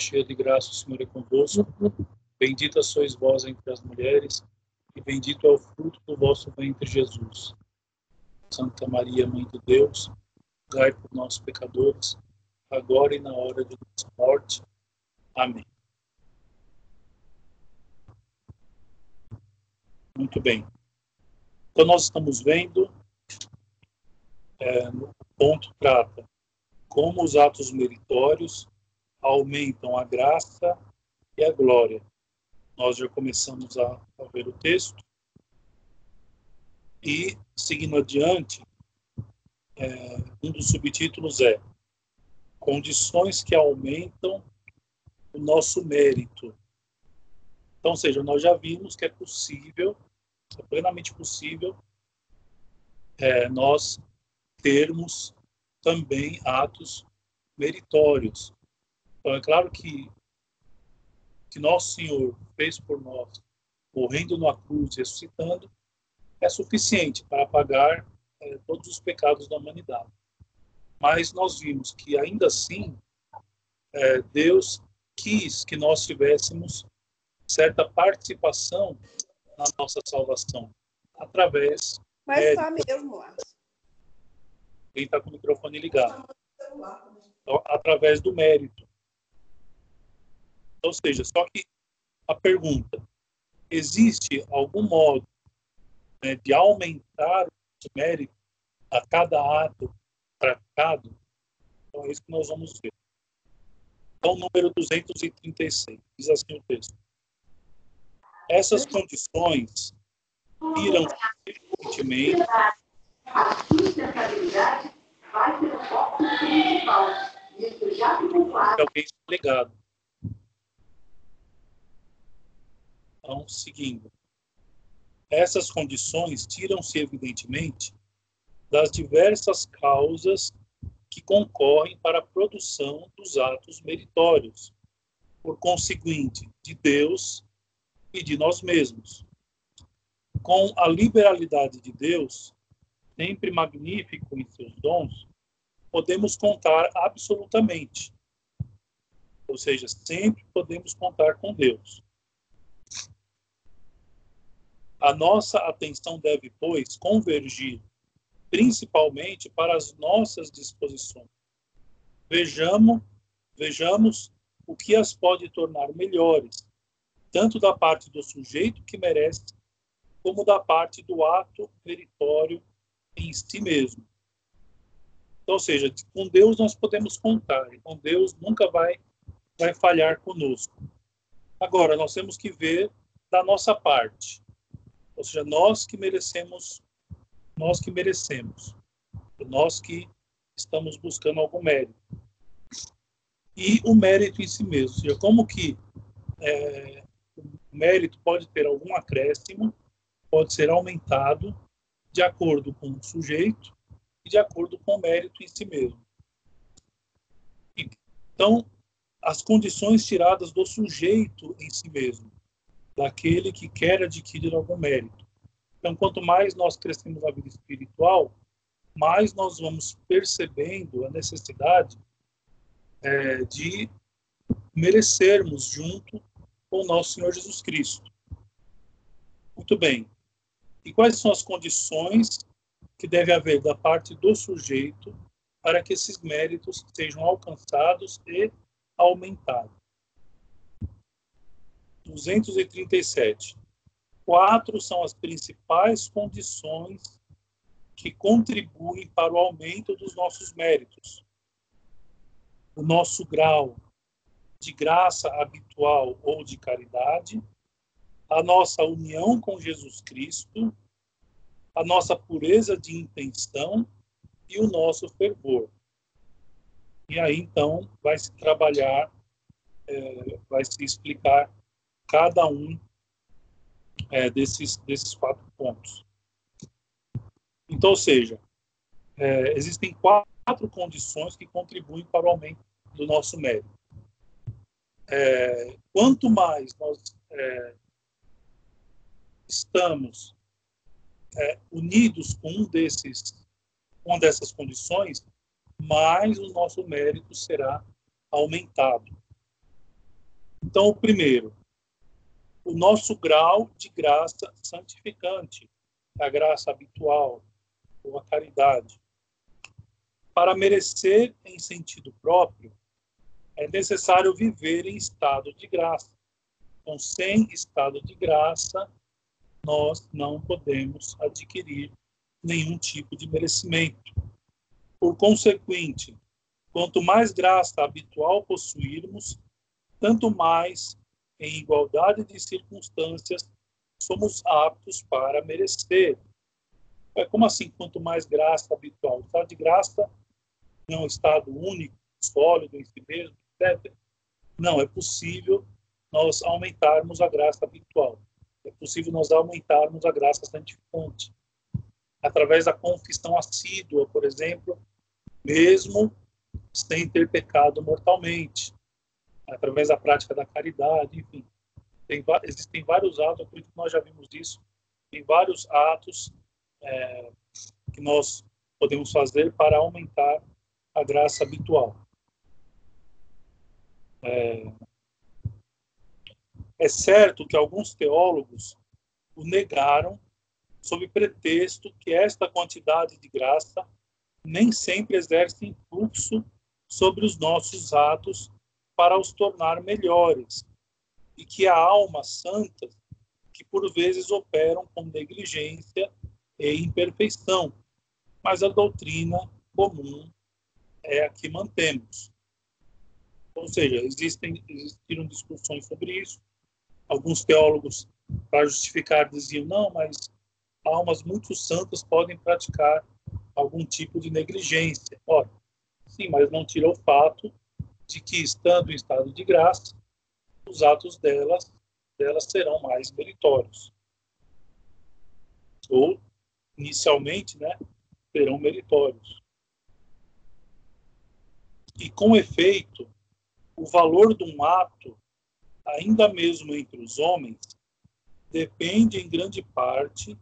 cheia de graça, o Senhor é convosco. Bendita sois vós entre as mulheres, e bendito é o fruto do vosso ventre, Jesus. Santa Maria, Mãe de Deus, rogai por nós, pecadores, agora e na hora de nossa morte. Amém. Muito bem. Então, nós estamos vendo, é, no ponto trata como os atos meritórios aumentam a graça e a glória. Nós já começamos a, a ver o texto. E, seguindo adiante, é, um dos subtítulos é Condições que aumentam o nosso mérito. Então, ou seja, nós já vimos que é possível, é plenamente possível, é, nós termos também atos meritórios. Então, é claro que que nosso Senhor fez por nós, morrendo na cruz, ressuscitando, é suficiente para apagar é, todos os pecados da humanidade. Mas nós vimos que ainda assim é, Deus quis que nós tivéssemos certa participação na nossa salvação através. Mas é, tá mesmo. Quem está com o microfone ligado. Então, através do mérito. Ou seja, só que a pergunta: existe algum modo né, de aumentar o mérito a cada ato praticado? Então, é isso que nós vamos ver. Então, número 236, diz assim o texto. Essas condições irão evidentemente a sustentabilidade vai ser o foco principal. Isso já ficou claro. Alguém. Então, seguindo. Essas condições tiram-se, evidentemente, das diversas causas que concorrem para a produção dos atos meritórios, por conseguinte, de Deus e de nós mesmos. Com a liberalidade de Deus, sempre magnífico em seus dons, podemos contar absolutamente. Ou seja, sempre podemos contar com Deus. A nossa atenção deve, pois, convergir principalmente para as nossas disposições. Vejamos, vejamos o que as pode tornar melhores, tanto da parte do sujeito que merece, como da parte do ato meritório em si mesmo. Então, ou seja, com Deus nós podemos contar, e com Deus nunca vai, vai falhar conosco. Agora, nós temos que ver da nossa parte. Ou seja, nós que merecemos, nós que merecemos, nós que estamos buscando algum mérito. E o mérito em si mesmo, ou seja, como que é, o mérito pode ter algum acréscimo, pode ser aumentado de acordo com o sujeito e de acordo com o mérito em si mesmo. Então, as condições tiradas do sujeito em si mesmo daquele que quer adquirir algum mérito. Então, quanto mais nós crescemos na vida espiritual, mais nós vamos percebendo a necessidade é, de merecermos junto com o nosso Senhor Jesus Cristo. Muito bem. E quais são as condições que deve haver da parte do sujeito para que esses méritos sejam alcançados e aumentados? 237. Quatro são as principais condições que contribuem para o aumento dos nossos méritos. O nosso grau de graça habitual ou de caridade, a nossa união com Jesus Cristo, a nossa pureza de intenção e o nosso fervor. E aí, então, vai se trabalhar, é, vai se explicar cada um é, desses, desses quatro pontos. Então, ou seja, é, existem quatro condições que contribuem para o aumento do nosso mérito. É, quanto mais nós é, estamos é, unidos com um desses, uma dessas condições, mais o nosso mérito será aumentado. Então, o primeiro, o nosso grau de graça santificante, a graça habitual, ou a caridade. Para merecer em sentido próprio, é necessário viver em estado de graça. Então, sem estado de graça, nós não podemos adquirir nenhum tipo de merecimento. Por consequente, quanto mais graça habitual possuirmos, tanto mais, em igualdade de circunstâncias, somos aptos para merecer. É como assim, quanto mais graça habitual? Estado de graça não é um estado único, sólido em si mesmo, etc. Não, é possível nós aumentarmos a graça habitual. É possível nós aumentarmos a graça santificante. Através da confissão assídua, por exemplo, mesmo sem ter pecado mortalmente. Através da prática da caridade, enfim. Tem, existem vários atos, acredito que nós já vimos isso, tem vários atos é, que nós podemos fazer para aumentar a graça habitual. É, é certo que alguns teólogos o negaram sob pretexto que esta quantidade de graça nem sempre exerce influxo sobre os nossos atos para os tornar melhores, e que há almas santas que por vezes operam com negligência e imperfeição, mas a doutrina comum é a que mantemos. Ou seja, existem existiram discussões sobre isso. Alguns teólogos, para justificar, diziam não, mas almas muito santas podem praticar algum tipo de negligência. Ora, sim, mas não tira o fato de que, estando em estado de graça, os atos delas, delas serão mais meritórios. Ou, inicialmente, né, serão meritórios. E, com efeito, o valor de um ato, ainda mesmo entre os homens, depende em grande parte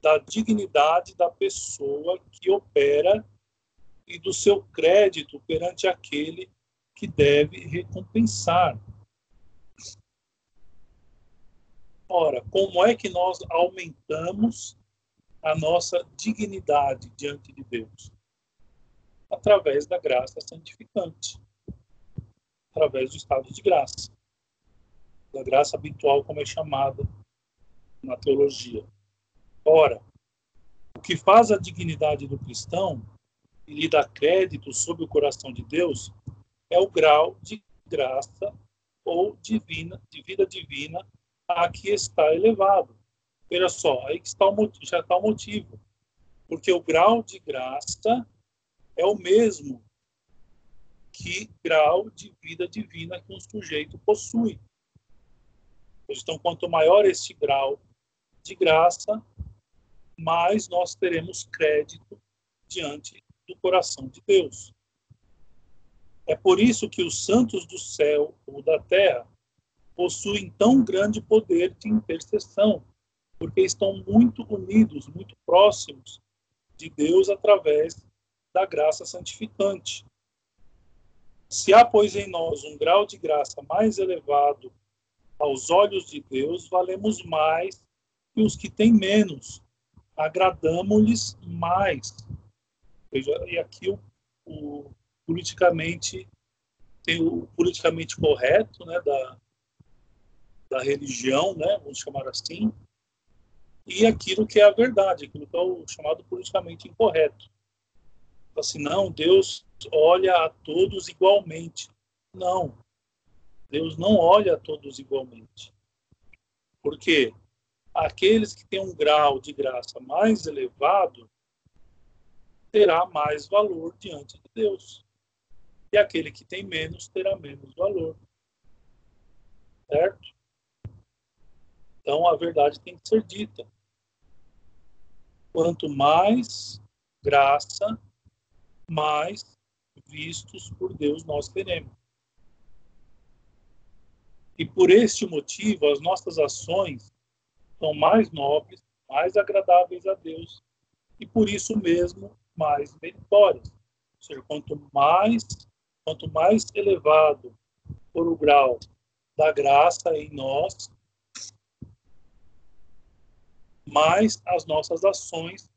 da dignidade da pessoa que opera e do seu crédito perante aquele que deve recompensar. Ora, como é que nós aumentamos a nossa dignidade diante de Deus? Através da graça santificante, através do estado de graça, da graça habitual, como é chamada na teologia. Ora, o que faz a dignidade do cristão e lhe dá crédito sob o coração de Deus é o grau de graça ou divina, de vida divina a que está elevado. Veja só, aí que está o motivo, já está o motivo. Porque o grau de graça é o mesmo que grau de vida divina que um sujeito possui. Então, quanto maior este grau de graça, mais nós teremos crédito diante do coração de Deus. É por isso que os santos do céu ou da terra possuem tão grande poder de intercessão, porque estão muito unidos, muito próximos de Deus através da graça santificante. Se há, pois, em nós um grau de graça mais elevado aos olhos de Deus, valemos mais que os que têm menos, agradamos-lhes mais. E aqui o, o, politicamente tem o politicamente correto, né, da, da religião, né, vamos chamar assim, e aquilo que é a verdade, aquilo que é o chamado politicamente incorreto. Assim, não, Deus olha a todos igualmente. Não, Deus não olha a todos igualmente. Por quê? Aqueles que têm um grau de graça mais elevado terá mais valor diante de Deus. E aquele que tem menos terá menos valor. Certo? Então a verdade tem que ser dita. Quanto mais graça, mais vistos por Deus nós teremos. E por este motivo, as nossas ações são mais nobres, mais agradáveis a Deus e por isso mesmo mais meritórias. Ou seja, quanto mais, quanto mais elevado for o grau da graça em nós, mais as nossas ações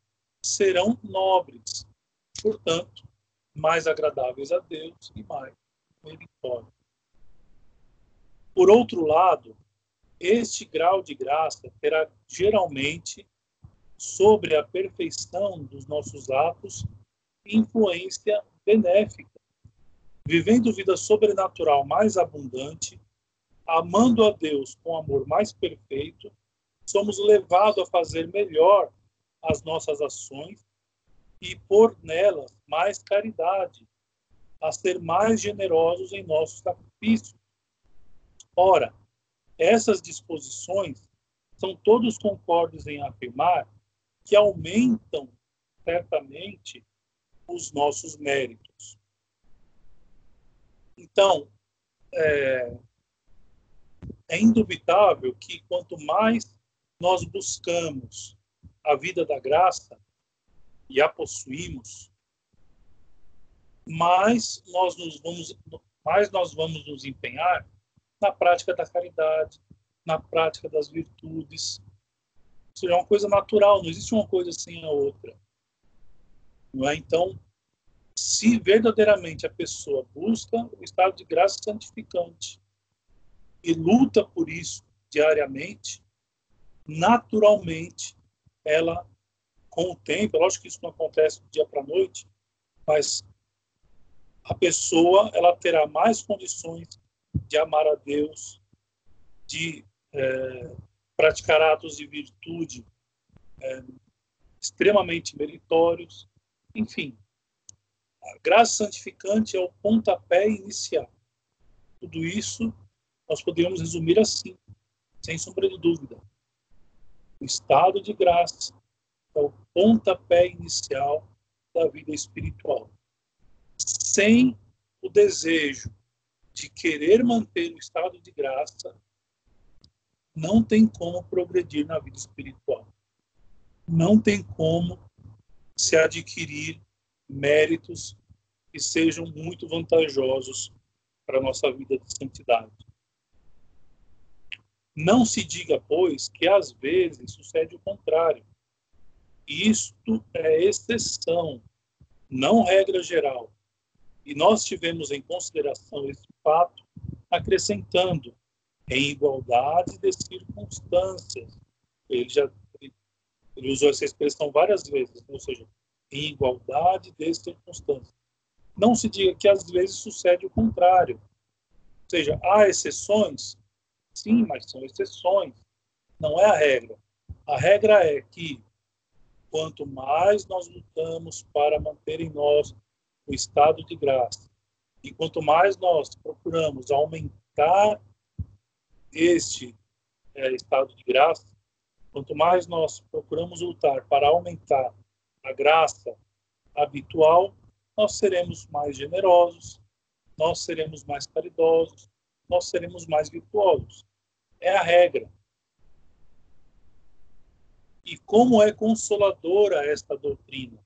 serão nobres, portanto, mais agradáveis a Deus e mais meritórios. Por outro lado, este grau de graça terá geralmente sobre a perfeição dos nossos atos influência benéfica. Vivendo vida sobrenatural mais abundante, amando a Deus com amor mais perfeito, somos levados a fazer melhor as nossas ações e pôr nelas mais caridade, a ser mais generosos em nossos sacrifícios. Ora, essas disposições são todos concordes em afirmar que aumentam certamente os nossos méritos. Então, é, é indubitável que quanto mais nós buscamos a vida da graça e a possuímos, mais nós nos vamos, mais nós vamos nos empenhar na prática da caridade, na prática das virtudes. Isso é uma coisa natural, não existe uma coisa sem a outra. Não é? Então, se verdadeiramente a pessoa busca o estado de graça santificante e luta por isso diariamente, naturalmente ela, com o tempo, é lógico que isso não acontece do dia para a noite, mas a pessoa ela terá mais condições de amar a Deus, de é, praticar atos de virtude é, extremamente meritórios, enfim. A graça santificante é o pontapé inicial. Tudo isso nós podemos resumir assim, sem sombra de dúvida. O estado de graça é o pontapé inicial da vida espiritual. Sem o desejo de querer manter o estado de graça, não tem como progredir na vida espiritual. Não tem como se adquirir méritos que sejam muito vantajosos para a nossa vida de santidade. Não se diga, pois, que às vezes sucede o contrário. Isto é exceção, não regra geral. E nós tivemos em consideração esse fato, acrescentando em igualdade de circunstâncias. Ele já ele usou essa expressão várias vezes, ou seja, em igualdade de circunstâncias. Não se diga que às vezes sucede o contrário. Ou seja, há exceções? Sim, mas são exceções. Não é a regra. A regra é que quanto mais nós lutamos para manter em nós o estado de graça, e quanto mais nós procuramos aumentar este é, estado de graça, quanto mais nós procuramos lutar para aumentar a graça habitual, nós seremos mais generosos, nós seremos mais caridosos, nós seremos mais virtuosos. É a regra. E como é consoladora esta doutrina?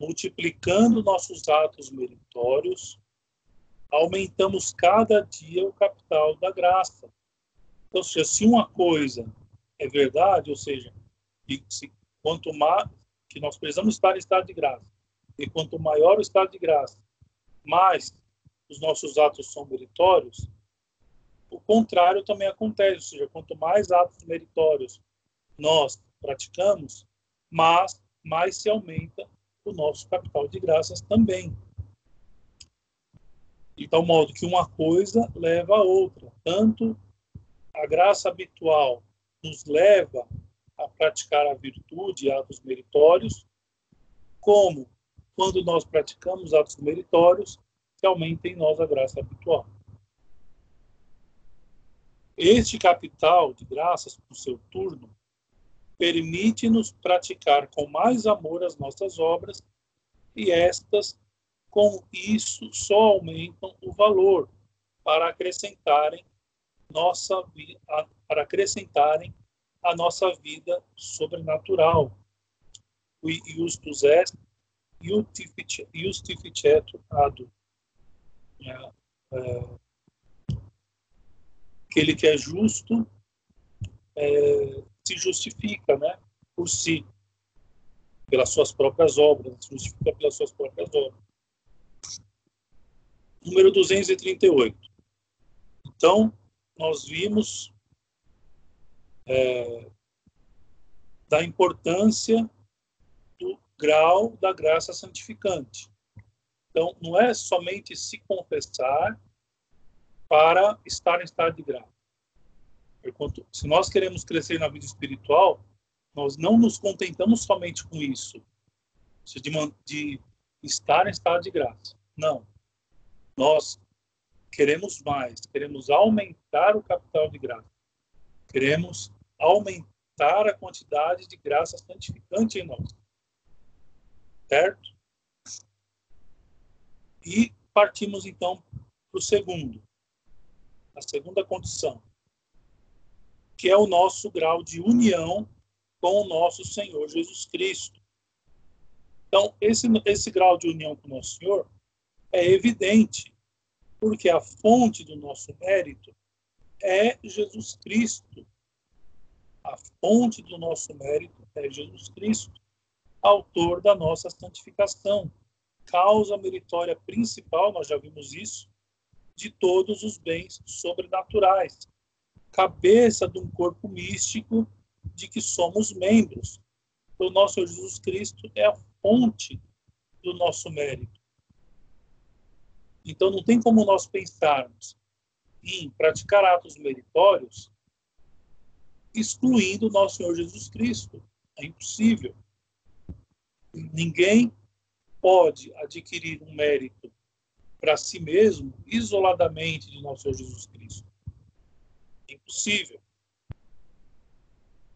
multiplicando nossos atos meritórios, aumentamos cada dia o capital da graça. Ou seja, se uma coisa é verdade, ou seja, se, quanto mais que nós precisamos estar em estado de graça, e quanto maior o estado de graça, mais os nossos atos são meritórios, o contrário também acontece, ou seja, quanto mais atos meritórios nós praticamos, mais, se aumenta o nosso capital de graças também. De tal modo que uma coisa leva a outra. Tanto a graça habitual nos leva a praticar a virtude e atos meritórios, como quando nós praticamos atos meritórios, que aumenta em nós a graça habitual. Este capital de graças, por seu turno, permite-nos praticar com mais amor as nossas obras e estas, com isso, só aumentam o valor para acrescentarem nossa para acrescentarem a nossa vida sobrenatural. O iustus est iustificetur ad. É, é, Aquele que é justo é, se justifica, né? Por si, pelas suas próprias obras, se justifica pelas suas próprias obras. Número 238. Então, nós vimos é, da importância do grau da graça santificante. Então, não é somente se confessar para estar em estado de graça. Porquanto, se nós queremos crescer na vida espiritual, nós não nos contentamos somente com isso, de, de estar em estado de graça. Não. Nós queremos mais, queremos aumentar o capital de graça. Queremos aumentar a quantidade de graça santificante em nós. Certo? E partimos então para o segundo, a segunda condição, que é o nosso grau de união com o nosso Senhor Jesus Cristo. Então, esse, esse grau de união com o nosso Senhor é evidente, porque a fonte do nosso mérito é Jesus Cristo. A fonte do nosso mérito é Jesus Cristo, autor da nossa santificação, causa meritória principal, nós já vimos isso, de todos os bens sobrenaturais, cabeça de um corpo místico de que somos membros. O nosso Jesus Cristo é a fonte do nosso mérito. Então, não tem como nós pensarmos em praticar atos meritórios excluindo o nosso Senhor Jesus Cristo. É impossível. Ninguém pode adquirir um mérito para si mesmo isoladamente de nosso Senhor Jesus Cristo. É impossível.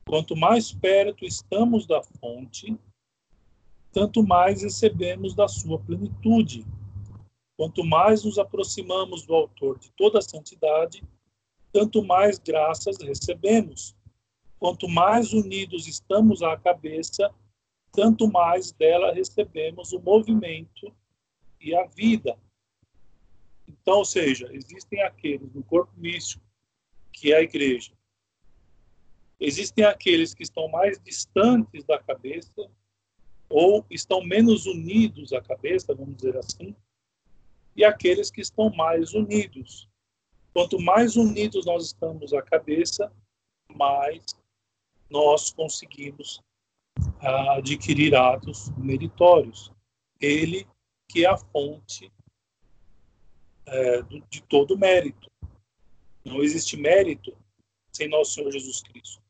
Quanto mais perto estamos da fonte, tanto mais recebemos da sua plenitude. Quanto mais nos aproximamos do autor de toda a santidade, tanto mais graças recebemos. Quanto mais unidos estamos à cabeça, tanto mais dela recebemos o movimento e a vida. Então, ou seja, existem aqueles no corpo místico, que é a igreja. Existem aqueles que estão mais distantes da cabeça, ou estão menos unidos à cabeça, vamos dizer assim, e aqueles que estão mais unidos. Quanto mais unidos nós estamos à cabeça, mais nós conseguimos uh, adquirir atos meritórios. Ele que é a fonte uh, de todo mérito. Não existe mérito sem nosso Senhor Jesus Cristo.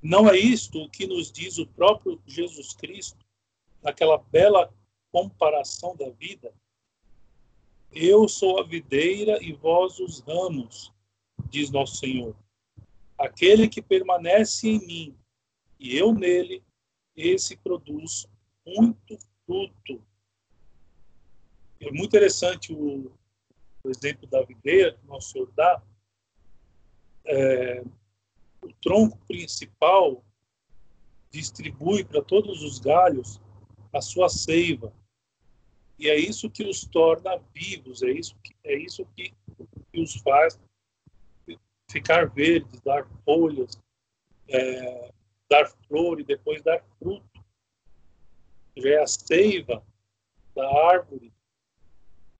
Não é isto o que nos diz o próprio Jesus Cristo naquela bela comparação da vida? Eu sou a videira e vós os ramos, diz nosso Senhor. Aquele que permanece em mim e eu nele, esse produz muito fruto. É muito interessante o, o exemplo da videira que nosso Senhor dá. É, o tronco principal distribui para todos os galhos a sua seiva. E é isso que os torna vivos, é isso que, é isso que, que os faz ficar verdes, dar folhas, é, dar flor e depois dar fruto. Já é a seiva da árvore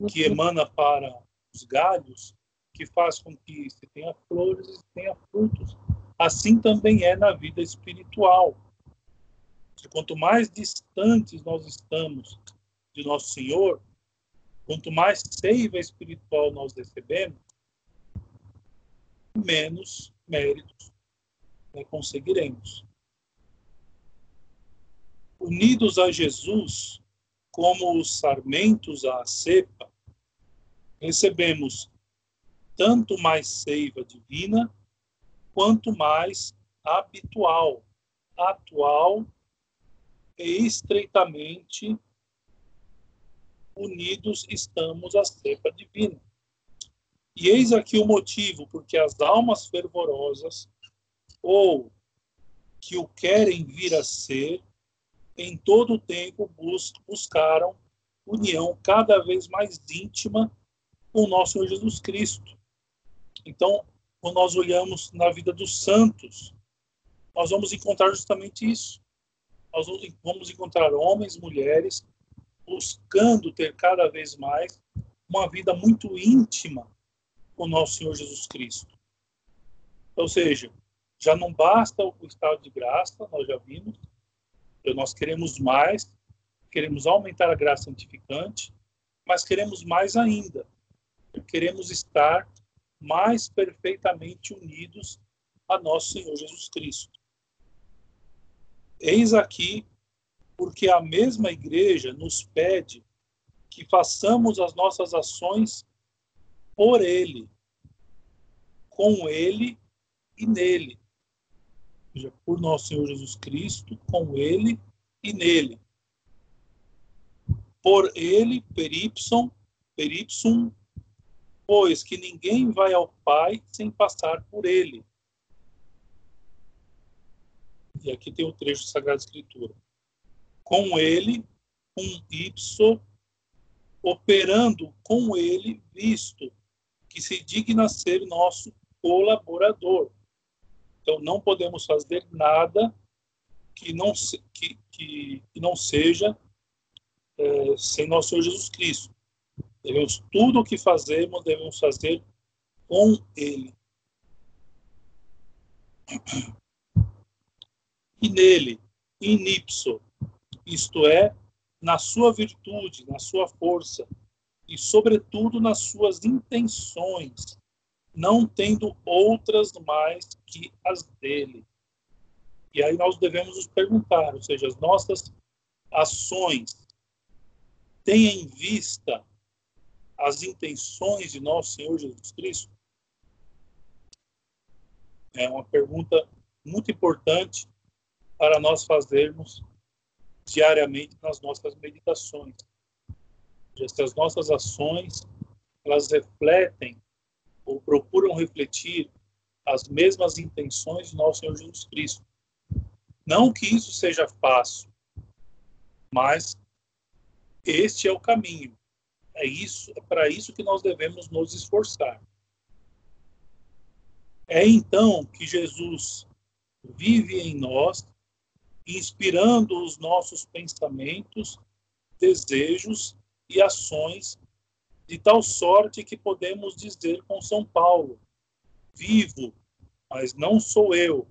que uhum. emana para os galhos, que faz com que se tenha flores e tenha frutos. Assim também é na vida espiritual. Quanto mais distantes nós estamos de Nosso Senhor, quanto mais seiva espiritual nós recebemos, menos méritos né, conseguiremos. Unidos a Jesus, como os sarmentos à cepa, recebemos tanto mais seiva divina, quanto mais habitual, atual e estreitamente unidos estamos à cepa divina. E eis aqui o motivo, porque as almas fervorosas, ou que o querem vir a ser, em todo o tempo bus buscaram união cada vez mais íntima com o nosso Jesus Cristo. Então, quando nós olhamos na vida dos santos, nós vamos encontrar justamente isso. Nós vamos encontrar homens, mulheres, buscando ter cada vez mais uma vida muito íntima com nosso Senhor Jesus Cristo. Ou seja, já não basta o estado de graça, nós já vimos, nós queremos mais, queremos aumentar a graça santificante, mas queremos mais ainda. Queremos estar mais perfeitamente unidos a nosso Senhor Jesus Cristo. Eis aqui porque a mesma igreja nos pede que façamos as nossas ações por Ele, com Ele e nele. Ou seja, por nosso Senhor Jesus Cristo, com Ele e nele. Por Ele, peripsum, peripsum, pois que ninguém vai ao Pai sem passar por Ele. E aqui tem o trecho da Sagrada Escritura. Com Ele, um ipso, operando com Ele, visto que se digna ser nosso colaborador. Então, não podemos fazer nada que não, que, que, que não seja é, sem nosso Senhor Jesus Cristo. Devemos, tudo o que fazemos, devemos fazer com Ele. E nele, in ipso, isto é, na sua virtude, na sua força, e, sobretudo, nas suas intenções, não tendo outras mais que as dele. E aí nós devemos nos perguntar, ou seja, as nossas ações têm em vista as intenções de nosso Senhor Jesus Cristo? É uma pergunta muito importante para nós fazermos diariamente nas nossas meditações. Se as nossas ações elas refletem ou procuram refletir as mesmas intenções de nosso Senhor Jesus Cristo. Não que isso seja fácil, mas este é o caminho. É isso, é para isso que nós devemos nos esforçar. É então que Jesus vive em nós, inspirando os nossos pensamentos, desejos e ações, de tal sorte que podemos dizer com São Paulo: Vivo, mas não sou eu.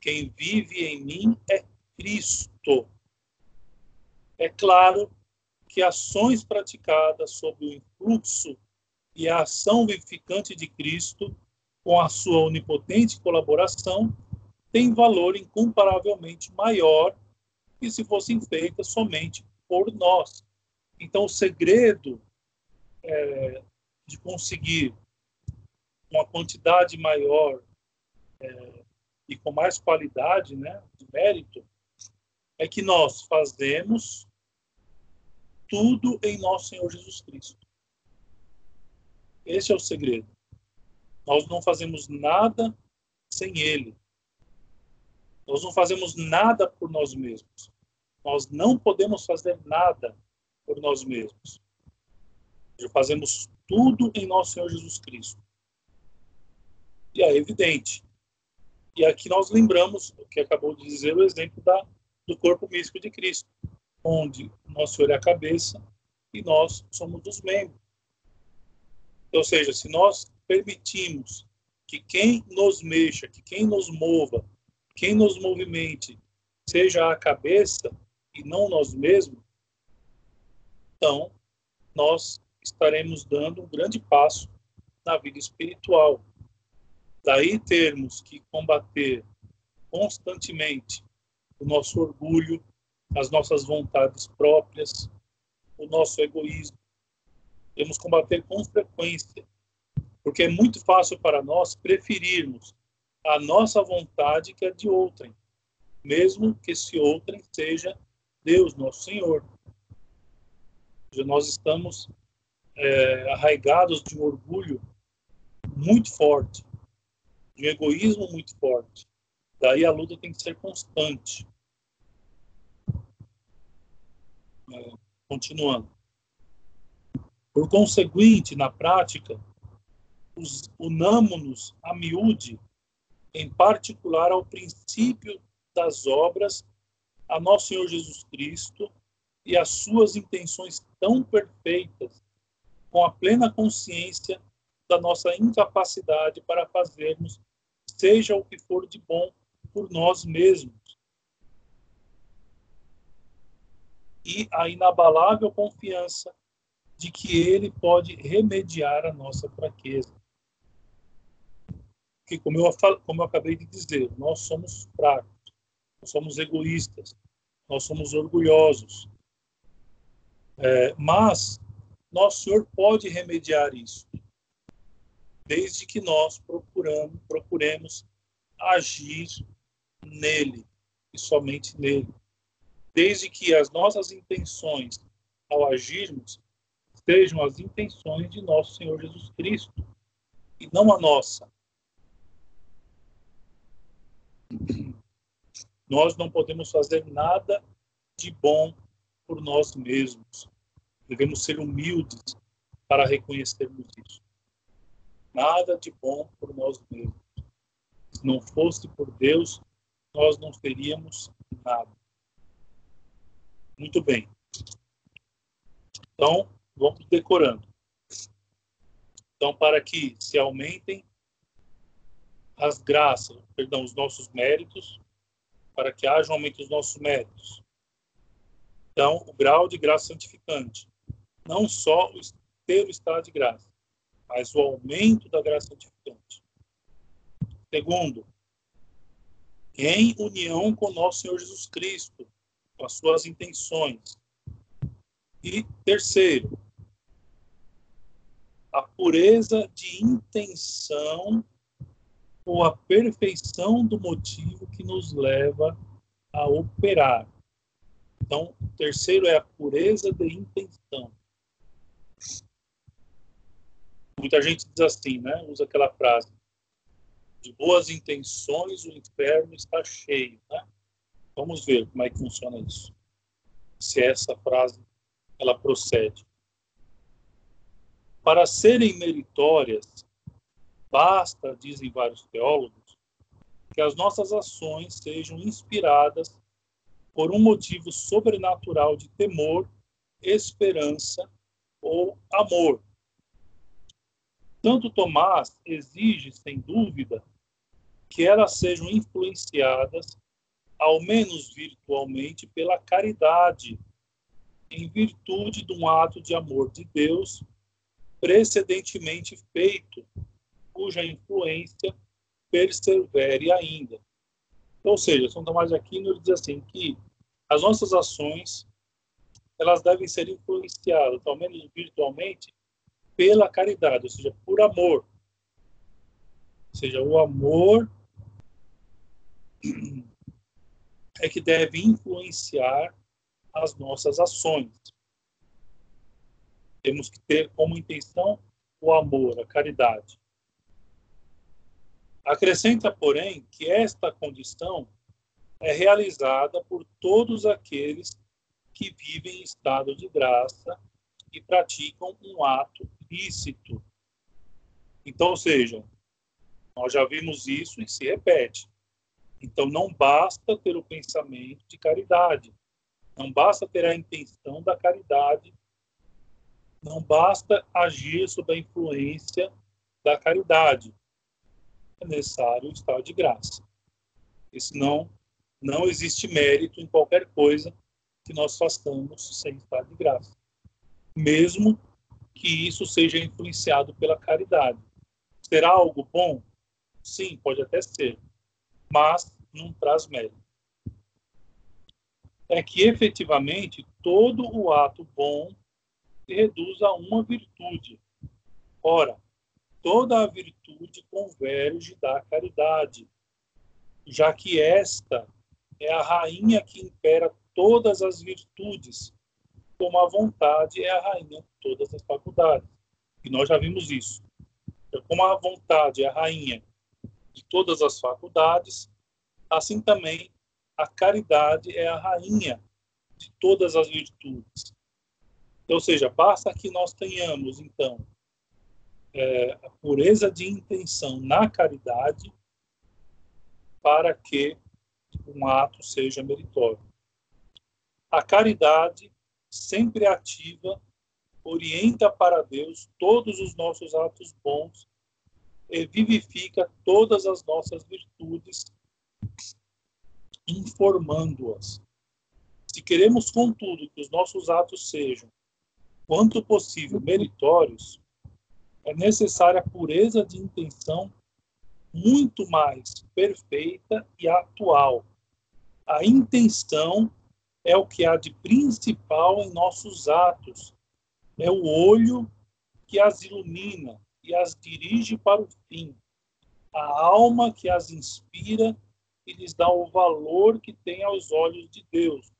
Quem vive em mim é Cristo. É claro que ações praticadas sob o influxo e a ação vivificante de Cristo, com a sua onipotente colaboração, têm valor incomparavelmente maior que se fossem feitas somente por nós. Então, o segredo é, de conseguir uma quantidade maior é, e com mais qualidade, né, de mérito, é que nós fazemos tudo em nosso Senhor Jesus Cristo. Esse é o segredo. Nós não fazemos nada sem Ele. Nós não fazemos nada por nós mesmos. Nós não podemos fazer nada por nós mesmos. Fazemos tudo em nosso Senhor Jesus Cristo. E é evidente. E aqui nós lembramos o que acabou de dizer o exemplo da, do corpo místico de Cristo onde nosso Senhor é a cabeça e nós somos os membros. Ou seja, se nós permitimos que quem nos mexa, que quem nos mova, quem nos movimente, seja a cabeça e não nós mesmos, então nós estaremos dando um grande passo na vida espiritual. Daí termos que combater constantemente o nosso orgulho, as nossas vontades próprias, o nosso egoísmo. Temos que combater com frequência, porque é muito fácil para nós preferirmos a nossa vontade que a de outrem, mesmo que esse outrem seja Deus, nosso Senhor. Nós estamos é, arraigados de um orgulho muito forte, de um egoísmo muito forte. Daí a luta tem que ser constante. É, continuando. Por conseguinte, na prática, unamo-nos a miúde, em particular ao princípio das obras, a nosso Senhor Jesus Cristo e as suas intenções tão perfeitas, com a plena consciência da nossa incapacidade para fazermos seja o que for de bom por nós mesmos. E a inabalável confiança de que ele pode remediar a nossa fraqueza. Que, como eu, como eu acabei de dizer, nós somos fracos, nós somos egoístas, nós somos orgulhosos. É, mas nosso Senhor pode remediar isso, desde que nós procuramos, procuremos agir nele e somente nele. Desde que as nossas intenções ao agirmos sejam as intenções de nosso Senhor Jesus Cristo e não a nossa. Nós não podemos fazer nada de bom por nós mesmos. Devemos ser humildes para reconhecermos isso. Nada de bom por nós mesmos. Se não fosse por Deus, nós não teríamos nada. Muito bem. Então, vamos decorando. Então, para que se aumentem as graças, perdão, os nossos méritos, para que haja um aumento dos nossos méritos. Então, o grau de graça santificante. Não só ter o estado de graça, mas o aumento da graça santificante. Segundo, em união com nosso Senhor Jesus Cristo, com as suas intenções. E terceiro, a pureza de intenção ou a perfeição do motivo que nos leva a operar. Então, o terceiro é a pureza de intenção. Muita gente diz assim, né? Usa aquela frase: de boas intenções o inferno está cheio, né? Vamos ver como é que funciona isso. Se essa frase ela procede. Para serem meritórias, Basta, dizem vários teólogos, que as nossas ações sejam inspiradas por um motivo sobrenatural de temor, esperança ou amor. Tanto Tomás exige, sem dúvida, que elas sejam influenciadas, ao menos virtualmente, pela caridade, em virtude de um ato de amor de Deus precedentemente feito cuja influência persevere ainda. Ou seja, São Tomás de Aquino diz assim que as nossas ações elas devem ser influenciadas, ao menos virtualmente, pela caridade, ou seja, por amor. Ou seja, o amor é que deve influenciar as nossas ações. Temos que ter como intenção o amor, a caridade. Acrescenta, porém, que esta condição é realizada por todos aqueles que vivem em estado de graça e praticam um ato lícito. Então, ou seja, nós já vimos isso e se repete. Então, não basta ter o pensamento de caridade, não basta ter a intenção da caridade, não basta agir sob a influência da caridade é necessário o estado de graça. E senão, não existe mérito em qualquer coisa que nós façamos sem estado de graça. Mesmo que isso seja influenciado pela caridade. Será algo bom? Sim, pode até ser, mas não traz mérito. É que efetivamente todo o ato bom se reduz a uma virtude. Ora, toda a virtude converge da caridade, já que esta é a rainha que impera todas as virtudes, como a vontade é a rainha de todas as faculdades. E nós já vimos isso. Então, como a vontade é a rainha de todas as faculdades, assim também a caridade é a rainha de todas as virtudes. Ou seja, basta que nós tenhamos, então, é, a pureza de intenção na caridade para que um ato seja meritório. A caridade, sempre ativa, orienta para Deus todos os nossos atos bons e vivifica todas as nossas virtudes, informando-as. Se queremos, contudo, que os nossos atos sejam, quanto possível, meritórios, é necessária a pureza de intenção muito mais perfeita e atual. A intenção é o que há de principal em nossos atos, é o olho que as ilumina e as dirige para o fim, a alma que as inspira e lhes dá o valor que tem aos olhos de Deus.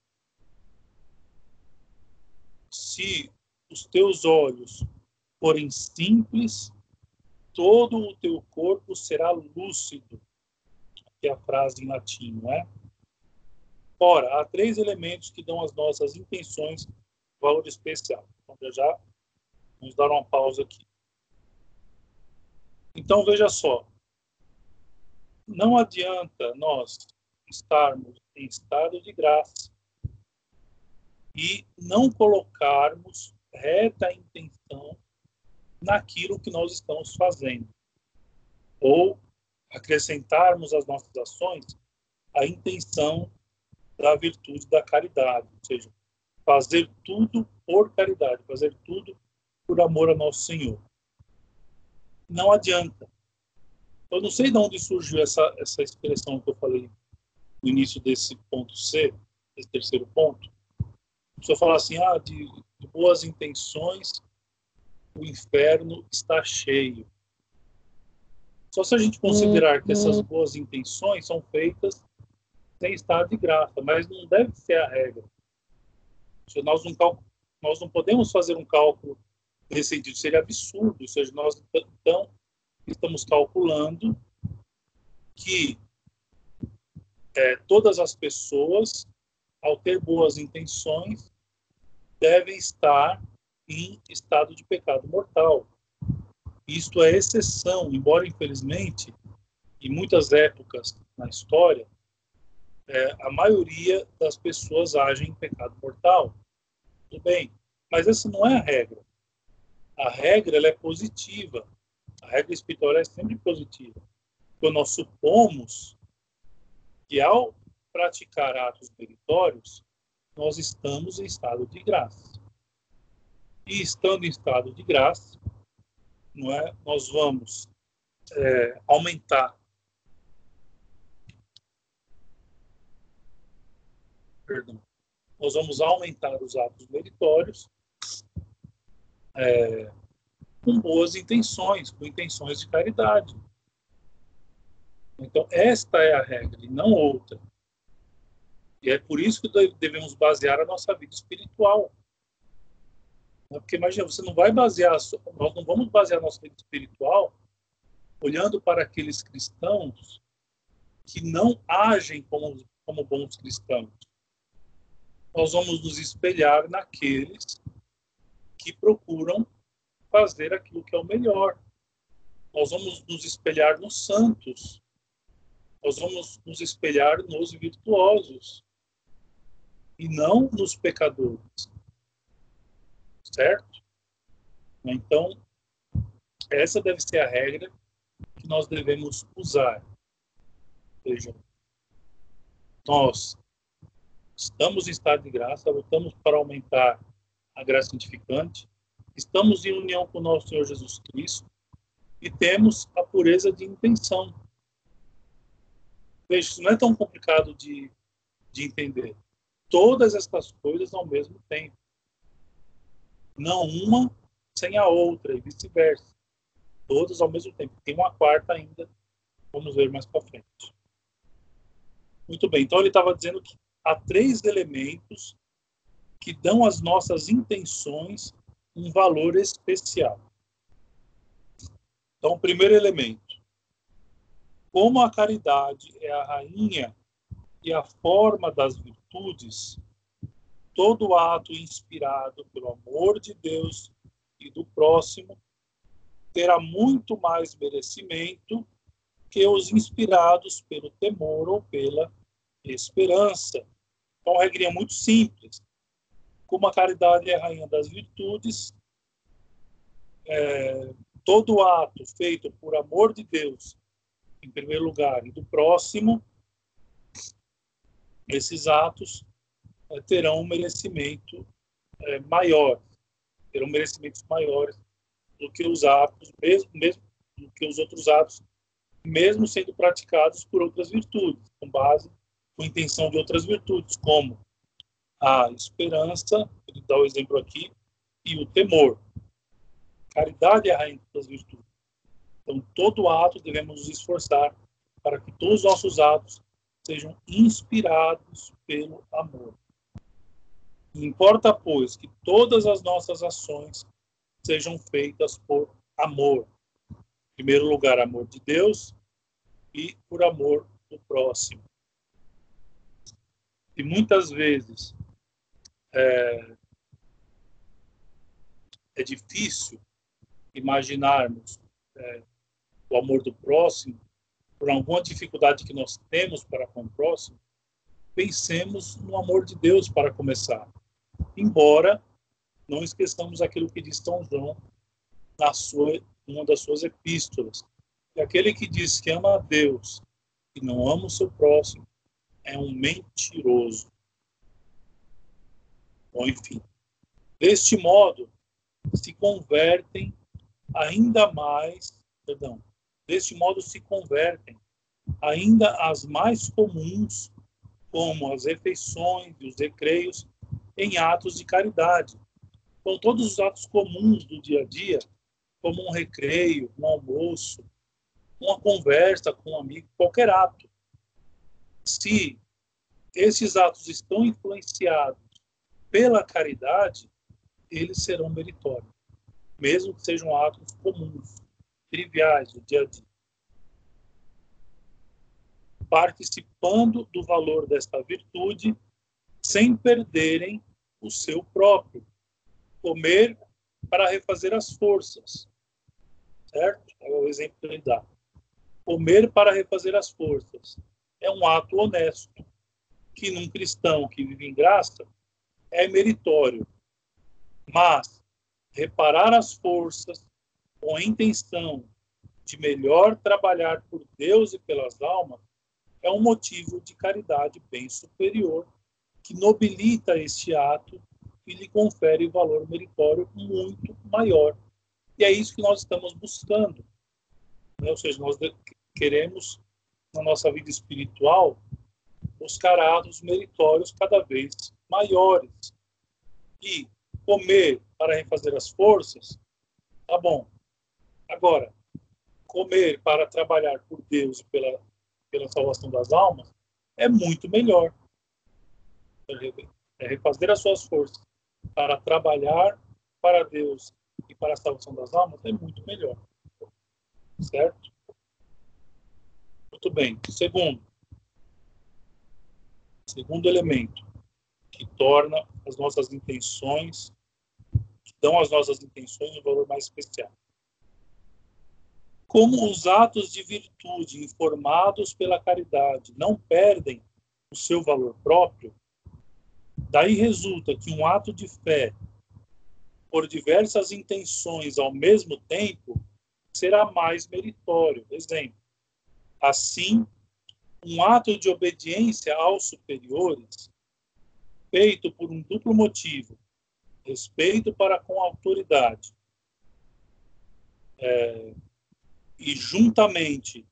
Se os teus olhos forem simples, todo o teu corpo será lúcido. Aqui é a frase em latim, não é? Ora, há três elementos que dão às nossas intenções valor especial. Então, já já vamos dar uma pausa aqui. Então, veja só. Não adianta nós estarmos em estado de graça e não colocarmos reta intenção naquilo que nós estamos fazendo. Ou acrescentarmos às nossas ações a intenção da virtude da caridade, ou seja, fazer tudo por caridade, fazer tudo por amor a nosso Senhor. Não adianta. Eu não sei de onde surgiu essa, essa expressão que eu falei no início desse ponto C, esse terceiro ponto. A pessoa fala assim, ah, de, de boas intenções o inferno está cheio. Só se a gente considerar que essas uhum. boas intenções são feitas sem estado de graça, mas não deve ser a regra. Nós não, nós não podemos fazer um cálculo nesse sentido, seria absurdo. Ou seja, nós então estamos calculando que é, todas as pessoas, ao ter boas intenções, devem estar em estado de pecado mortal. Isto é exceção, embora infelizmente, em muitas épocas na história, é, a maioria das pessoas agem em pecado mortal. Tudo bem, mas essa não é a regra. A regra ela é positiva. A regra espiritual é sempre positiva. Quando nós supomos que ao praticar atos meritórios, nós estamos em estado de graça. E estando em estado de graça, não é, nós vamos é, aumentar perdão, nós vamos aumentar os atos meritórios é, com boas intenções, com intenções de caridade. Então, esta é a regra e não outra. E é por isso que devemos basear a nossa vida espiritual. Né? Porque imagina, você não vai basear, nós não vamos basear nossa vida espiritual olhando para aqueles cristãos que não agem como, como bons cristãos. Nós vamos nos espelhar naqueles que procuram fazer aquilo que é o melhor. Nós vamos nos espelhar nos santos. Nós vamos nos espelhar nos virtuosos e não nos pecadores certo? Então, essa deve ser a regra que nós devemos usar. Vejam, nós estamos em estado de graça, lutamos para aumentar a graça santificante, estamos em união com o nosso Senhor Jesus Cristo e temos a pureza de intenção. Veja, isso não é tão complicado de, de entender. Todas essas coisas ao mesmo tempo não uma sem a outra e vice-versa. Todas ao mesmo tempo. Tem uma quarta ainda, vamos ver mais para frente. Muito bem, então ele estava dizendo que há três elementos que dão às nossas intenções um valor especial. Então, o primeiro elemento. Como a caridade é a rainha e a forma das virtudes, todo ato inspirado pelo amor de Deus e do próximo terá muito mais merecimento que os inspirados pelo temor ou pela esperança. Então, uma regrinha muito simples. Como a caridade é a rainha das virtudes, é, todo ato feito por amor de Deus, em primeiro lugar, e do próximo, esses atos é, terão um merecimento é, maior, terão merecimentos maiores do que os atos, mesmo, mesmo do que os outros atos, mesmo sendo praticados por outras virtudes, com base, com intenção de outras virtudes, como a esperança, ele dá o exemplo aqui, e o temor. Caridade é a rainha das virtudes. Então, todo ato devemos nos esforçar para que todos os nossos atos sejam inspirados pelo amor. Importa, pois, que todas as nossas ações sejam feitas por amor. Em primeiro lugar, amor de Deus e por amor do próximo. E muitas vezes é, é difícil imaginarmos é, o amor do próximo por alguma dificuldade que nós temos para com o próximo, pensemos no amor de Deus para começar. Embora não esqueçamos aquilo que diz São João na sua uma das suas epístolas. E aquele que diz que ama a Deus e não ama o seu próximo é um mentiroso. Bom, enfim. Deste modo, se convertem ainda mais, perdão, deste modo se convertem ainda as mais comuns, como as refeições e os recreios, em atos de caridade. Então, todos os atos comuns do dia a dia, como um recreio, um almoço, uma conversa com um amigo, qualquer ato. Se esses atos estão influenciados pela caridade, eles serão meritórios mesmo que sejam atos comuns, triviais do dia a dia. Participando do valor desta virtude, sem perderem o seu próprio. Comer para refazer as forças. Certo? É o exemplo que ele dá. Comer para refazer as forças. É um ato honesto, que num cristão que vive em graça é meritório. Mas reparar as forças com a intenção de melhor trabalhar por Deus e pelas almas é um motivo de caridade bem superior que nobilita este ato e lhe confere valor meritório muito maior. E é isso que nós estamos buscando. Né? Ou seja, nós queremos, na nossa vida espiritual, buscar atos meritórios cada vez maiores. E comer para refazer as forças, tá bom. Agora, comer para trabalhar por Deus e pela, pela salvação das almas é muito melhor. É refazer as suas forças para trabalhar para Deus e para a salvação das almas é muito melhor. Certo? Muito bem. Segundo, segundo elemento que torna as nossas intenções dão às nossas intenções um valor mais especial. Como os atos de virtude informados pela caridade não perdem o seu valor próprio, daí resulta que um ato de fé, por diversas intenções ao mesmo tempo, será mais meritório. Exemplo: assim, um ato de obediência aos superiores, feito por um duplo motivo, respeito para com a autoridade é, e juntamente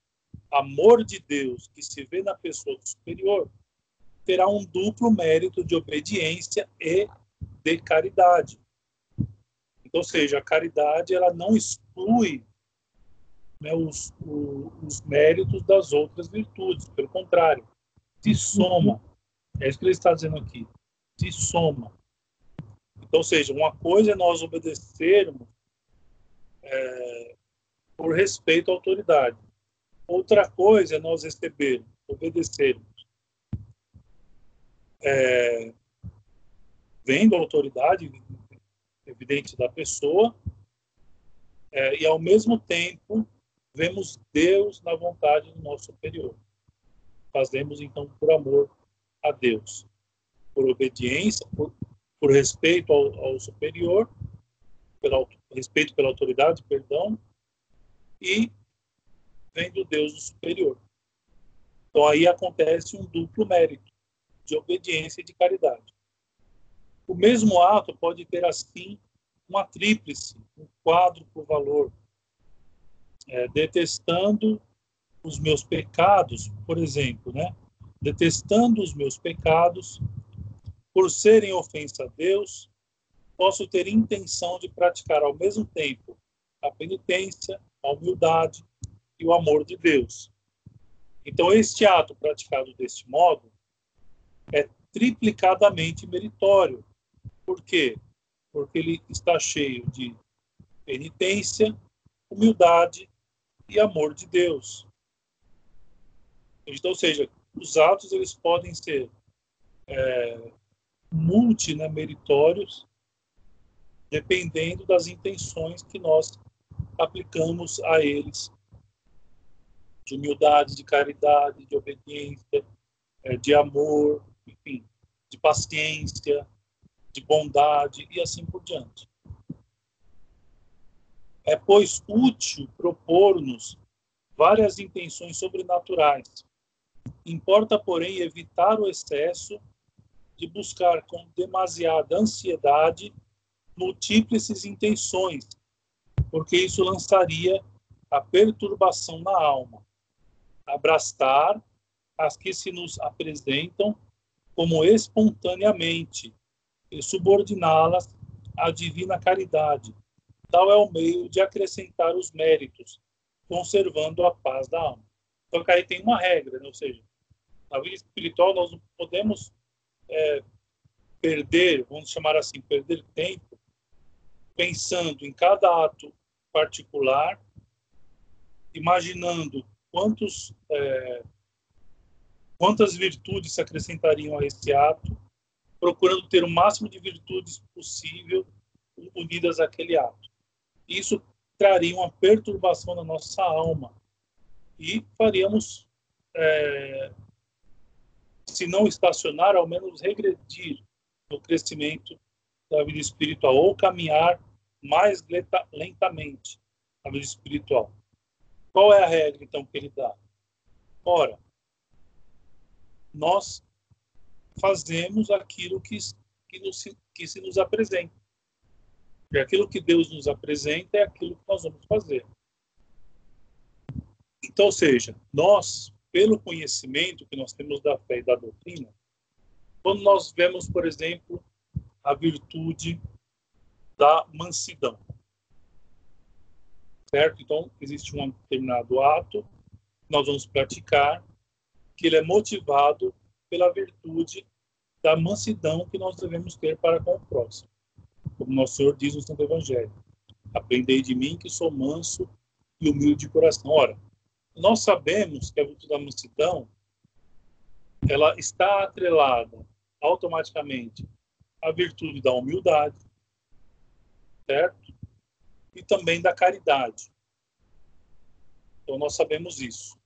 amor de Deus que se vê na pessoa superior, terá um duplo mérito de obediência e de caridade. Então, ou seja, a caridade ela não exclui né, os, os, méritos das outras virtudes, pelo contrário, se soma. É isso que ele está dizendo aqui. Se soma. Então, ou seja, uma coisa é nós obedecermos é, por respeito à autoridade. Outra coisa é nós recebermos, obedecermos, é, vendo a autoridade evidente da pessoa, é, e ao mesmo tempo vemos Deus na vontade do nosso superior. Fazemos então por amor a Deus, por obediência, por, por respeito ao, ao superior, pelo respeito pela autoridade, perdão, e vendo Deus no superior. Então aí acontece um duplo mérito de obediência e de caridade. O mesmo ato pode ter assim uma tríplice, um quádruplo valor, é, detestando os meus pecados, por exemplo, né? Detestando os meus pecados, por serem ofensa a Deus, posso ter intenção de praticar ao mesmo tempo a penitência, a humildade e o amor de Deus. Então, este ato praticado deste modo é triplicadamente meritório. Por quê? Porque ele está cheio de penitência, humildade e amor de Deus. Então, ou seja, os atos eles podem ser é, multimeritórios, dependendo das intenções que nós aplicamos a eles, de humildade, de caridade, de obediência, é, de amor, enfim, de paciência, de bondade e assim por diante. É, pois, útil propor-nos várias intenções sobrenaturais. Importa, porém, evitar o excesso de buscar com demasiada ansiedade múltiplas intenções, porque isso lançaria a perturbação na alma. Abraçar as que se nos apresentam como espontaneamente e subordiná-las à divina caridade. Tal é o meio de acrescentar os méritos, conservando a paz da alma. Então, aí tem uma regra, né? ou seja, na vida espiritual nós não podemos é, perder, vamos chamar assim, perder tempo, pensando em cada ato particular, imaginando quantos, é, quantas virtudes se acrescentariam a esse ato, procurando ter o máximo de virtudes possível unidas àquele ato. Isso traria uma perturbação na nossa alma e faríamos é, se não estacionar, ao menos regredir no crescimento da vida espiritual, ou caminhar mais lenta, lentamente na vida espiritual. Qual é a regra, então, que ele dá? Ora, nós fazemos aquilo que, que, nos, que se nos apresenta. E aquilo que Deus nos apresenta é aquilo que nós vamos fazer. Então, ou seja, nós pelo conhecimento que nós temos da fé e da doutrina, quando nós vemos, por exemplo, a virtude da mansidão. Certo? Então, existe um determinado ato nós vamos praticar que ele é motivado pela virtude da mansidão que nós devemos ter para com o próximo. Como nosso Senhor diz no Santo Evangelho: Aprendei de mim que sou manso e humilde de coração. Ora, nós sabemos que a virtude da mansidão ela está atrelada automaticamente à virtude da humildade, certo? E também da caridade. Então nós sabemos isso.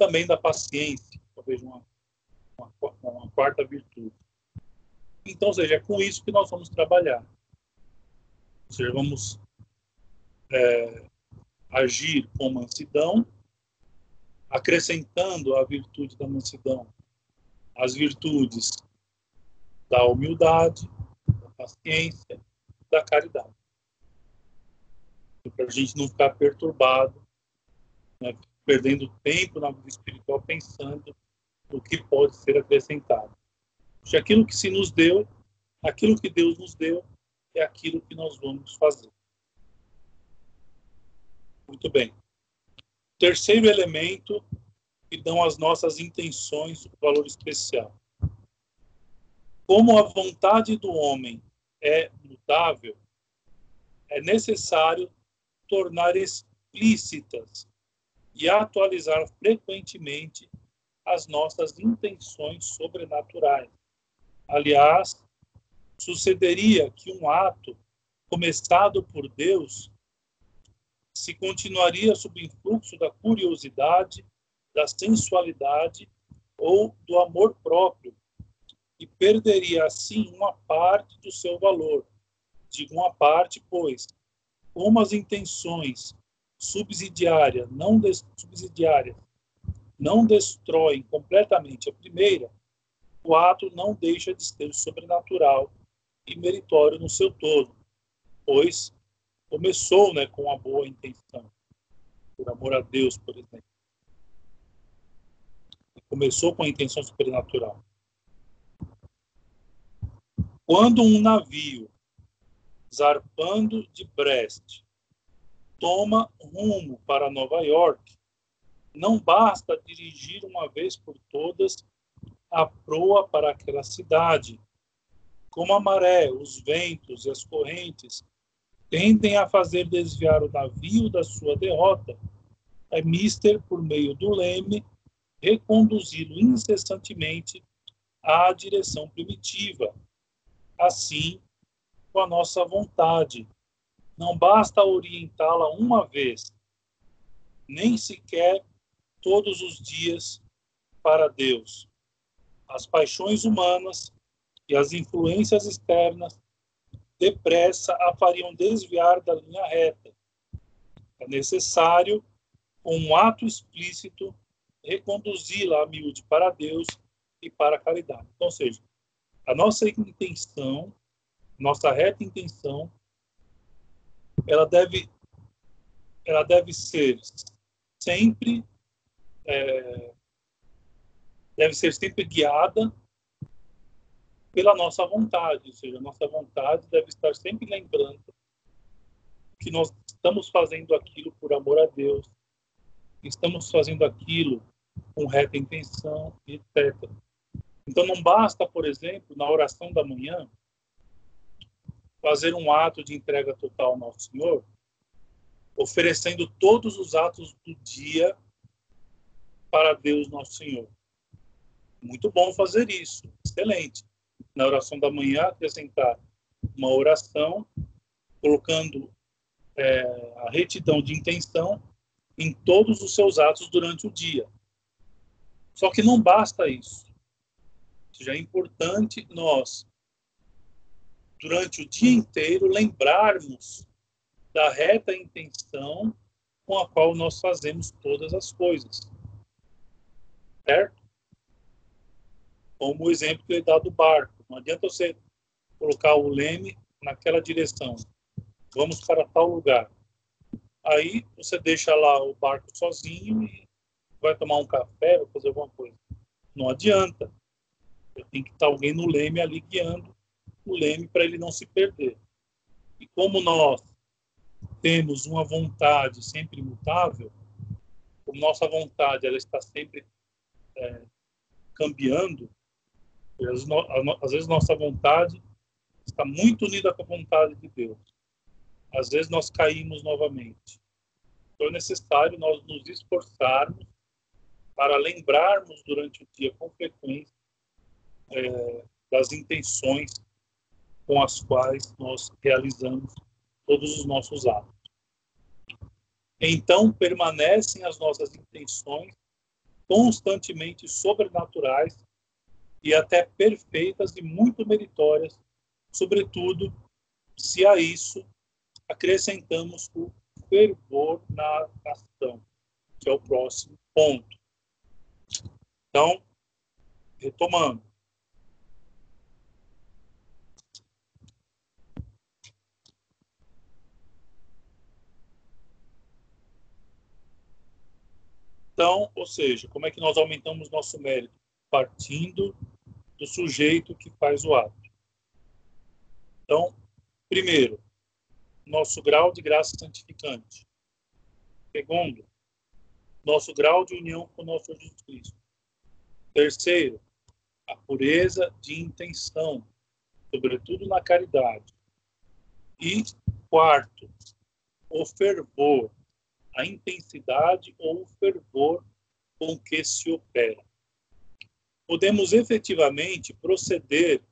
Também da paciência, talvez uma, uma, uma quarta virtude. Então, ou seja, é com isso que nós vamos trabalhar. Ou seja, vamos é, agir com mansidão, acrescentando a virtude da mansidão as virtudes da humildade, da paciência, da caridade. Para a gente não ficar perturbado, né, perdendo tempo na vida espiritual pensando no que pode ser acrescentado. Se aquilo que se nos deu, aquilo que Deus nos deu, é aquilo que nós vamos fazer. Muito bem. Terceiro elemento que dão às nossas intenções o valor especial. Como a vontade do homem é mutável, é necessário tornar explícitas e atualizar frequentemente as nossas intenções sobrenaturais. Aliás, sucederia que um ato começado por Deus se continuaria sob influxo da curiosidade, da sensualidade ou do amor próprio e perderia assim uma parte do seu valor. Digo uma parte, pois, como as intenções subsidiárias não subsidiárias não destroem completamente a primeira, o ato não deixa de ser sobrenatural e meritório no seu todo, pois começou né, com uma boa intenção, por amor a Deus, por exemplo. Começou com a intenção sobrenatural. Quando um navio, zarpando de Brest, toma rumo para Nova York, não basta dirigir uma vez por todas a proa para aquela cidade. Como a maré, os ventos e as correntes tendem a fazer desviar o navio da sua derrota, é mister, por meio do leme, reconduzi-lo incessantemente à direção primitiva. Assim, com a nossa vontade, não basta orientá-la uma vez, nem sequer todos os dias para Deus. As paixões humanas e as influências externas depressa a fariam desviar da linha reta. É necessário, com um ato explícito, reconduzi-la a miúde para Deus e para a caridade. Então, ou seja, a nossa intenção, nossa reta intenção, ela deve, ela deve ser sempre é, deve ser sempre guiada pela nossa vontade, ou seja, a nossa vontade deve estar sempre lembrando que nós estamos fazendo aquilo por amor a Deus, estamos fazendo aquilo com reta intenção, etc. Então não basta, por exemplo, na oração da manhã, fazer um ato de entrega total ao nosso Senhor, oferecendo todos os atos do dia para Deus nosso Senhor. Muito bom fazer isso, excelente. Na oração da manhã, acrescentar uma oração, colocando é, a retidão de intenção em todos os seus atos durante o dia. Só que não basta isso. Já é importante nós, durante o dia inteiro, lembrarmos da reta intenção com a qual nós fazemos todas as coisas. Certo? como o exemplo que ele dá do barco. Não adianta você colocar o leme naquela direção. Vamos para tal lugar. Aí você deixa lá o barco sozinho e vai tomar um café, vai fazer alguma coisa. Não adianta. Tem que estar alguém no leme ali guiando o leme para ele não se perder. E como nós temos uma vontade sempre imutável, como nossa vontade ela está sempre é, cambiando, às vezes nossa vontade está muito unida com a vontade de Deus. Às vezes nós caímos novamente. Então é necessário nós nos esforçarmos para lembrarmos durante o dia com frequência é, das intenções com as quais nós realizamos todos os nossos atos. Então permanecem as nossas intenções constantemente sobrenaturais e até perfeitas e muito meritórias, sobretudo se a isso acrescentamos o fervor na ação, que é o próximo ponto. Então, retomando. Então, ou seja, como é que nós aumentamos nosso mérito? Partindo do sujeito que faz o ato. Então, primeiro, nosso grau de graça santificante. Segundo, nosso grau de união com o nosso Jesus Cristo. Terceiro, a pureza de intenção, sobretudo na caridade. E quarto, o fervor, a intensidade ou o fervor com que se opera podemos efetivamente proceder,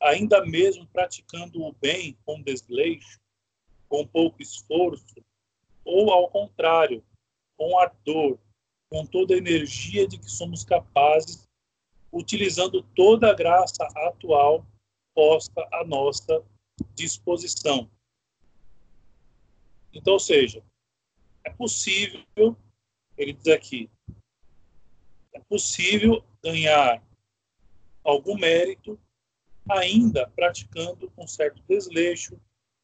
ainda mesmo praticando o bem com desleixo, com pouco esforço, ou ao contrário, com ardor, com toda a energia de que somos capazes, utilizando toda a graça atual posta à nossa disposição. Então, ou seja, é possível, ele diz aqui, é possível ganhar algum mérito ainda praticando com certo desleixo,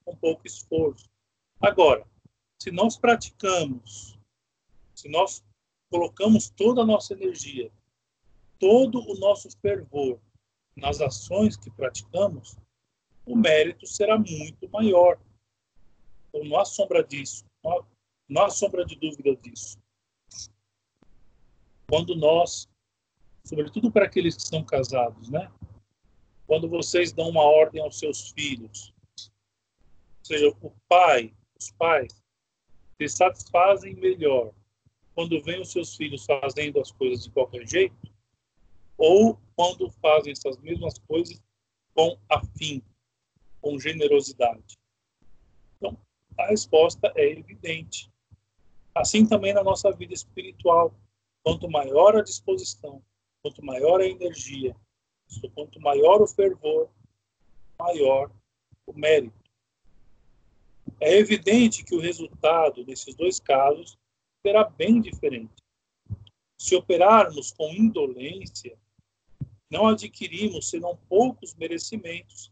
com pouco esforço. Agora, se nós praticamos, se nós colocamos toda a nossa energia, todo o nosso fervor nas ações que praticamos, o mérito será muito maior. Então, não há sombra disso, não há, não há sombra de dúvida disso. Quando nós, sobretudo para aqueles que são casados, né? Quando vocês dão uma ordem aos seus filhos, ou seja, o pai, os pais, se satisfazem melhor quando veem os seus filhos fazendo as coisas de qualquer jeito ou quando fazem essas mesmas coisas com afim, com generosidade. Então, a resposta é evidente. Assim também na nossa vida espiritual, quanto maior a disposição, quanto maior a energia, quanto maior o fervor, maior o mérito. É evidente que o resultado desses dois casos será bem diferente. Se operarmos com indolência, não adquirimos senão poucos merecimentos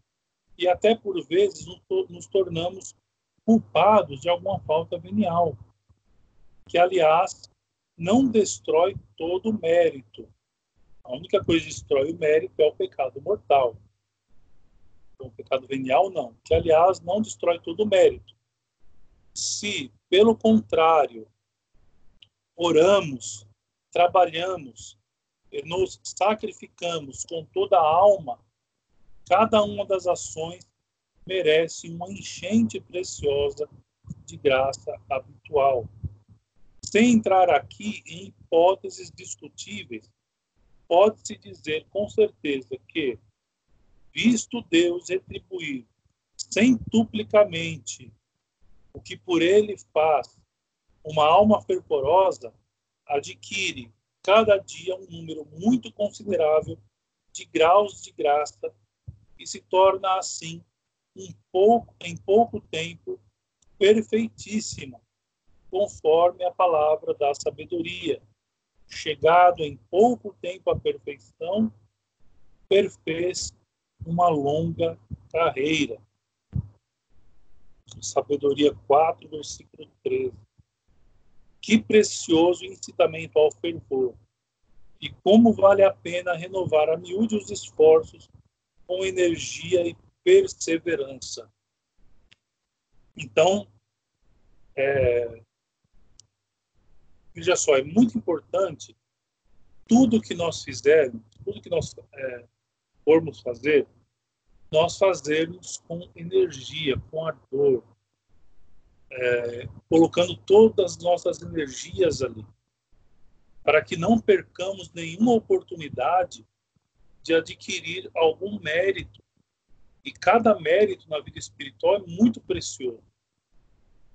e até por vezes nos tornamos culpados de alguma falta venial, que aliás não destrói todo o mérito. A única coisa que destrói o mérito é o pecado mortal. Então, o pecado venial não, que aliás não destrói todo o mérito. Se, pelo contrário, oramos, trabalhamos, nos sacrificamos com toda a alma, cada uma das ações merece uma enchente preciosa de graça habitual. Sem entrar aqui em hipóteses discutíveis, pode-se dizer com certeza que, visto Deus retribuir centuplicamente o que por ele faz uma alma fervorosa adquire cada dia um número muito considerável de graus de graça e se torna assim um pouco em pouco tempo perfeitíssima, conforme a palavra da sabedoria. Chegado em pouco tempo à perfeição, perfez uma longa carreira. Sabedoria 4, versículo 13. Que precioso incitamento ao fervor! E como vale a pena renovar a miúde os esforços com energia e perseverança. Então, é, veja só, é muito importante tudo que nós fizermos, tudo que nós é, formos fazer, nós fazermos com energia, com ardor, é, colocando todas as nossas energias ali, para que não percamos nenhuma oportunidade de adquirir algum mérito. E cada mérito na vida espiritual é muito precioso.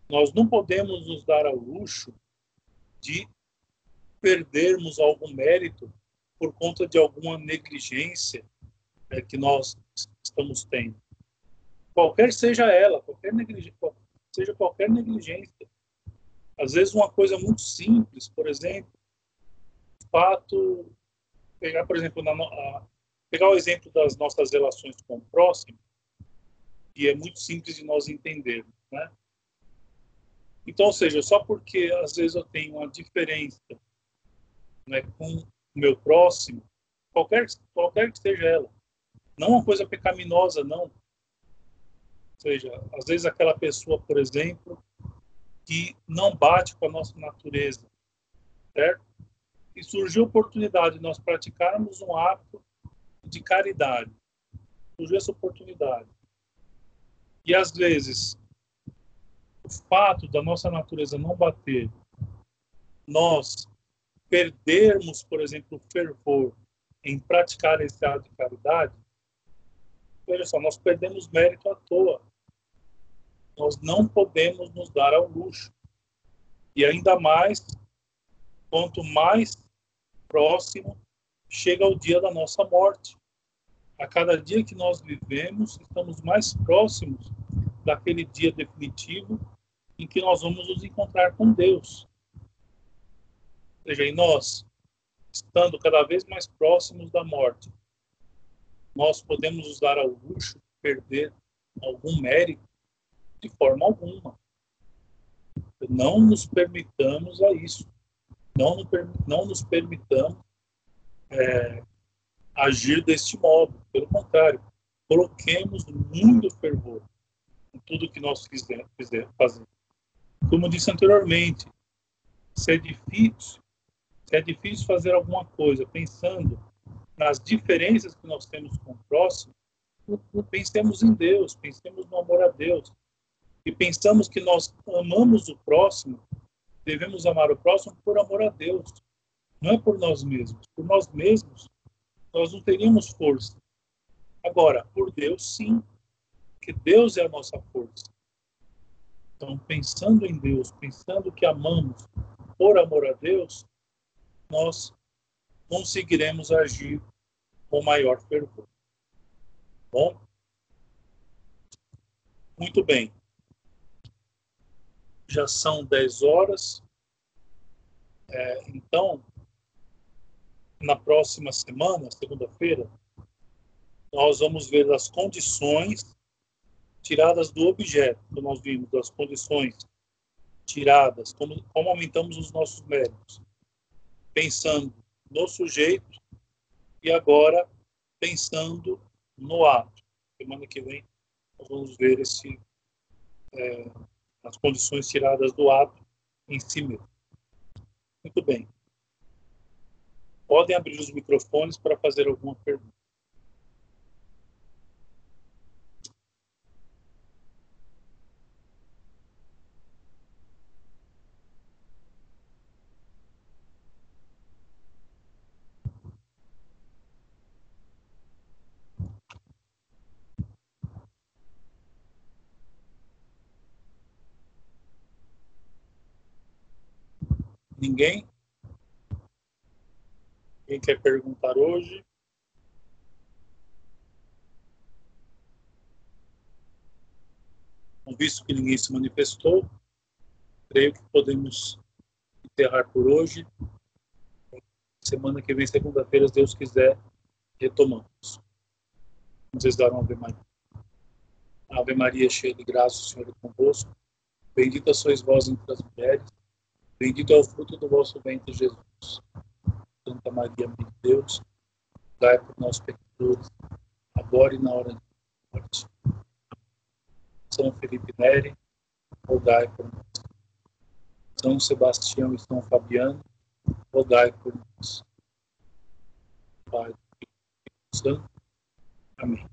Nós não podemos nos dar ao luxo de perdermos algum mérito por conta de alguma negligência é, que nós estamos tendo. Qualquer seja ela, qualquer seja qualquer negligência. Às vezes uma coisa muito simples, por exemplo, fato, pegar, por exemplo, na, a, pegar o exemplo das nossas relações com o próximo, e é muito simples de nós entendermos, né? Então, ou seja, só porque às vezes eu tenho uma diferença né, com o meu próximo, qualquer, qualquer que seja ela, não uma coisa pecaminosa, não, seja, às vezes aquela pessoa, por exemplo, que não bate com a nossa natureza, certo? E surgiu a oportunidade de nós praticarmos um ato de caridade. Surgiu essa oportunidade. E às vezes, fato da nossa natureza não bater, nós perdermos, por exemplo, o fervor em praticar esse ato de caridade, veja só, nós perdemos mérito à toa nós não podemos nos dar ao luxo E ainda mais, quanto mais próximo chega o dia da nossa morte. A cada dia que nós vivemos, estamos mais próximos daquele dia definitivo em que nós vamos nos encontrar com Deus. Ou seja, em nós, estando cada vez mais próximos da morte, nós podemos nos dar ao luxo de perder algum mérito de forma alguma. Não nos permitamos a isso. Não, não nos permitamos é, agir deste modo. Pelo contrário, coloquemos muito fervor em tudo que nós fizer, fazemos. Como disse anteriormente, se é difícil, se é difícil fazer alguma coisa pensando nas diferenças que nós temos com o próximo, pensemos em Deus, pensemos no amor a Deus. E pensamos que nós amamos o próximo, devemos amar o próximo por amor a Deus, não é por nós mesmos. Por nós mesmos, nós não teríamos força. Agora, por Deus, sim, que Deus é a nossa força. Então, pensando em Deus, pensando que amamos por amor a Deus, nós conseguiremos agir com maior fervor. Bom? Muito bem. Já são 10 horas. É, então, na próxima semana, segunda-feira, nós vamos ver as condições tiradas do objeto. Então, nós vimos das condições tiradas, como, como aumentamos os nossos méritos, pensando no sujeito e agora pensando no ato. Semana que vem nós vamos ver esse, é, as condições tiradas do ato em si mesmo. Muito bem podem abrir os microfones para fazer alguma pergunta. Ninguém? Quem quer perguntar hoje? Visto que ninguém se manifestou, creio que podemos encerrar por hoje. Semana que vem, segunda-feira, se Deus quiser, retomamos. Vamos dar uma Ave Maria. Ave Maria, cheia de graça, o Senhor é convosco. Bendita sois vós entre as mulheres. Bendito é o fruto do vosso ventre, Jesus. Santa Maria, Mãe de Deus, dai por nós pecadores, agora e na hora de morte. São Felipe Neri, rogai por nós. São Sebastião e São Fabiano, rogai por nós. Pai, Santo. Amém.